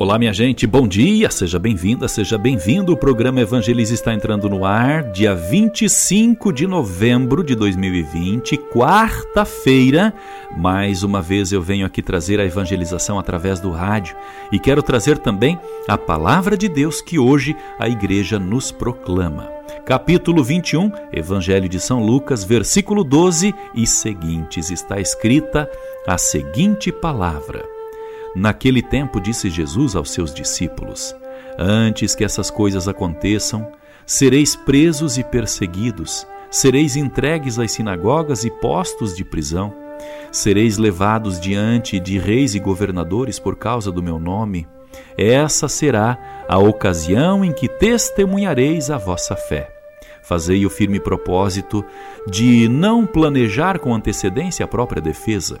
Olá, minha gente, bom dia, seja bem-vinda, seja bem-vindo. O programa Evangelize está entrando no ar dia 25 de novembro de 2020, quarta-feira. Mais uma vez eu venho aqui trazer a evangelização através do rádio e quero trazer também a palavra de Deus que hoje a igreja nos proclama. Capítulo 21, Evangelho de São Lucas, versículo 12 e seguintes, está escrita a seguinte palavra. Naquele tempo disse Jesus aos seus discípulos: Antes que essas coisas aconteçam, sereis presos e perseguidos, sereis entregues às sinagogas e postos de prisão, sereis levados diante de reis e governadores por causa do meu nome. Essa será a ocasião em que testemunhareis a vossa fé. Fazei o firme propósito de não planejar com antecedência a própria defesa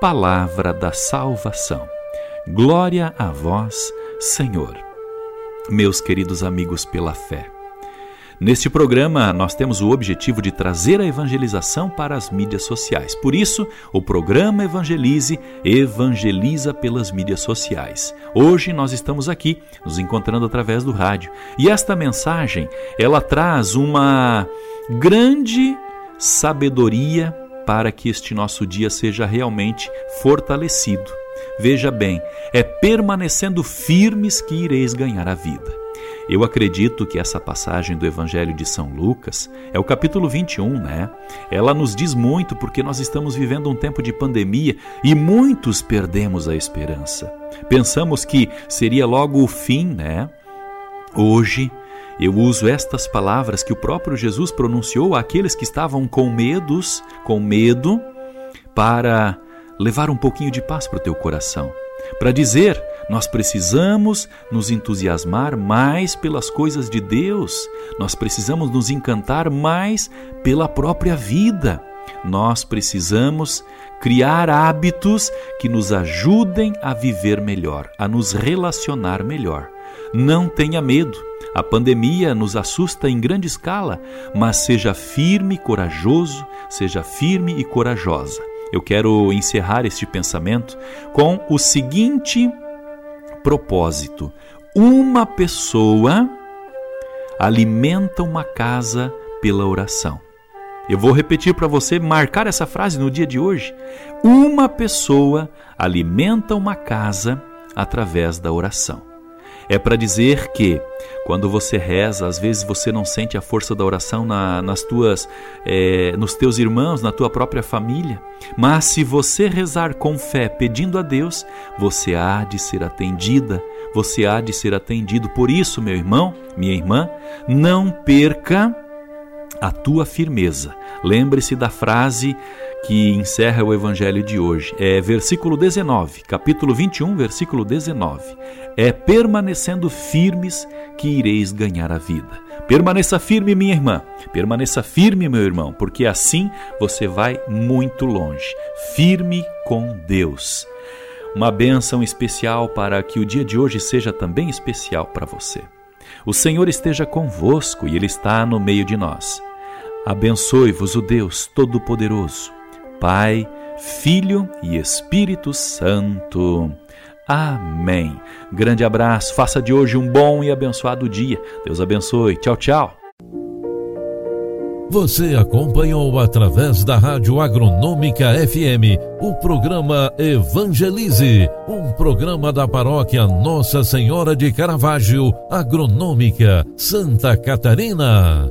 palavra da salvação. Glória a vós, Senhor. Meus queridos amigos pela fé. Neste programa, nós temos o objetivo de trazer a evangelização para as mídias sociais. Por isso, o programa Evangelize evangeliza pelas mídias sociais. Hoje nós estamos aqui, nos encontrando através do rádio. E esta mensagem, ela traz uma grande sabedoria para que este nosso dia seja realmente fortalecido. Veja bem, é permanecendo firmes que ireis ganhar a vida. Eu acredito que essa passagem do Evangelho de São Lucas é o capítulo 21, né? Ela nos diz muito porque nós estamos vivendo um tempo de pandemia e muitos perdemos a esperança. Pensamos que seria logo o fim, né? Hoje eu uso estas palavras que o próprio Jesus pronunciou àqueles que estavam com medos, com medo, para levar um pouquinho de paz para o teu coração. Para dizer, nós precisamos nos entusiasmar mais pelas coisas de Deus, nós precisamos nos encantar mais pela própria vida. Nós precisamos criar hábitos que nos ajudem a viver melhor, a nos relacionar melhor. Não tenha medo. A pandemia nos assusta em grande escala, mas seja firme e corajoso, seja firme e corajosa. Eu quero encerrar este pensamento com o seguinte propósito: uma pessoa alimenta uma casa pela oração. Eu vou repetir para você marcar essa frase no dia de hoje. Uma pessoa alimenta uma casa através da oração. É para dizer que quando você reza, às vezes você não sente a força da oração na, nas tuas, é, nos teus irmãos, na tua própria família. Mas se você rezar com fé, pedindo a Deus, você há de ser atendida, você há de ser atendido. Por isso, meu irmão, minha irmã, não perca a tua firmeza. Lembre-se da frase que encerra o evangelho de hoje. É versículo 19, capítulo 21, versículo 19. É permanecendo firmes que ireis ganhar a vida. Permaneça firme, minha irmã. Permaneça firme, meu irmão, porque assim você vai muito longe. Firme com Deus. Uma bênção especial para que o dia de hoje seja também especial para você. O Senhor esteja convosco e Ele está no meio de nós. Abençoe-vos o Deus Todo-Poderoso, Pai, Filho e Espírito Santo. Amém. Grande abraço, faça de hoje um bom e abençoado dia. Deus abençoe. Tchau, tchau. Você acompanhou através da Rádio Agronômica FM o programa Evangelize, um programa da paróquia Nossa Senhora de Caravaggio, Agronômica, Santa Catarina.